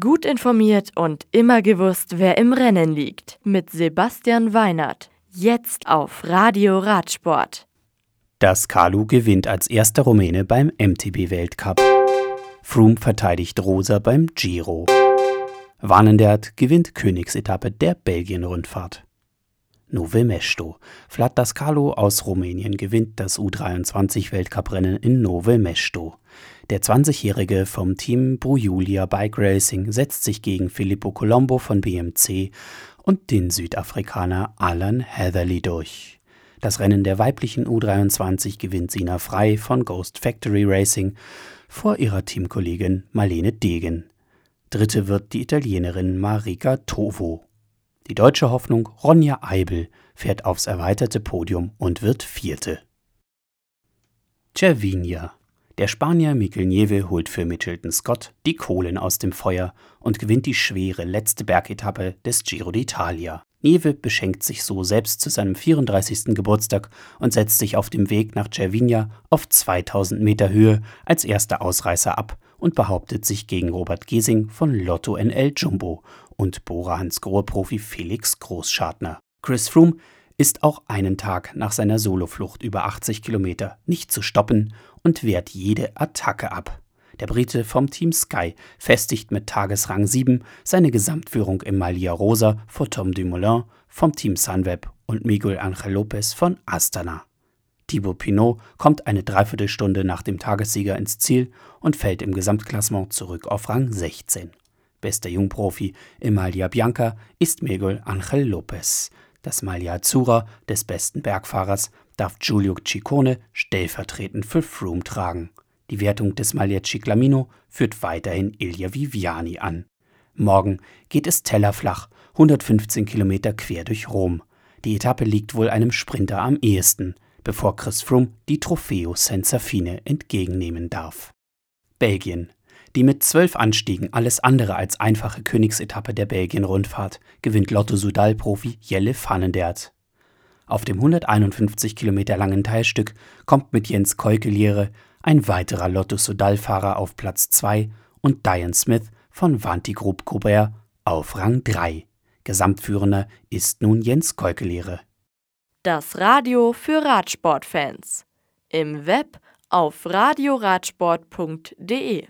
Gut informiert und immer gewusst, wer im Rennen liegt. Mit Sebastian Weinert. Jetzt auf Radio Radsport. Das Kalu gewinnt als erster Rumäne beim MTB-Weltcup. Froome verteidigt Rosa beim Giro. Warnendert gewinnt Königsetappe der Belgien-Rundfahrt. Nove Mesto. Vlad Dascalo aus Rumänien gewinnt das U23-Weltcuprennen in Nove Mesto. Der 20-Jährige vom Team Brujulia Bike Racing setzt sich gegen Filippo Colombo von BMC und den Südafrikaner Alan Heatherly durch. Das Rennen der weiblichen U23 gewinnt Sina Frei von Ghost Factory Racing vor ihrer Teamkollegin Marlene Degen. Dritte wird die Italienerin Marika Tovo. Die deutsche Hoffnung Ronja Eibel fährt aufs erweiterte Podium und wird Vierte. Cervinia. Der Spanier Mikel Nieve holt für Mitchelton Scott die Kohlen aus dem Feuer und gewinnt die schwere letzte Bergetappe des Giro d'Italia. Nieve beschenkt sich so selbst zu seinem 34. Geburtstag und setzt sich auf dem Weg nach Cervinia auf 2000 Meter Höhe als erster Ausreißer ab und behauptet sich gegen Robert Gesing von Lotto NL Jumbo und Bora Hansgrohe-Profi Felix Großschartner. Chris Froome ist auch einen Tag nach seiner Soloflucht über 80 Kilometer nicht zu stoppen und wehrt jede Attacke ab. Der Brite vom Team Sky festigt mit Tagesrang 7 seine Gesamtführung im Malia Rosa vor Tom Dumoulin vom Team Sunweb und Miguel Angel Lopez von Astana. Thibaut Pinot kommt eine Dreiviertelstunde nach dem Tagessieger ins Ziel und fällt im Gesamtklassement zurück auf Rang 16. Bester Jungprofi im Maglia Bianca ist Miguel Angel Lopez. Das Maglia Azzurra des besten Bergfahrers darf Giulio Ciccone stellvertretend für Froome tragen. Die Wertung des Maglia Ciclamino führt weiterhin Ilja Viviani an. Morgen geht es tellerflach, 115 Kilometer quer durch Rom. Die Etappe liegt wohl einem Sprinter am ehesten, bevor Chris Froome die Trofeo Senza Fine entgegennehmen darf. Belgien die mit zwölf Anstiegen alles andere als einfache Königsetappe der Belgien-Rundfahrt gewinnt Lotto-Sudal-Profi Jelle Vanendert. Auf dem 151 Kilometer langen Teilstück kommt mit Jens Keukeliere ein weiterer Lotto-Sudal-Fahrer auf Platz 2 und Diane Smith von Vantigroup Group auf Rang 3. Gesamtführender ist nun Jens Keukeliere. Das Radio für Radsportfans. Im Web auf radioradsport.de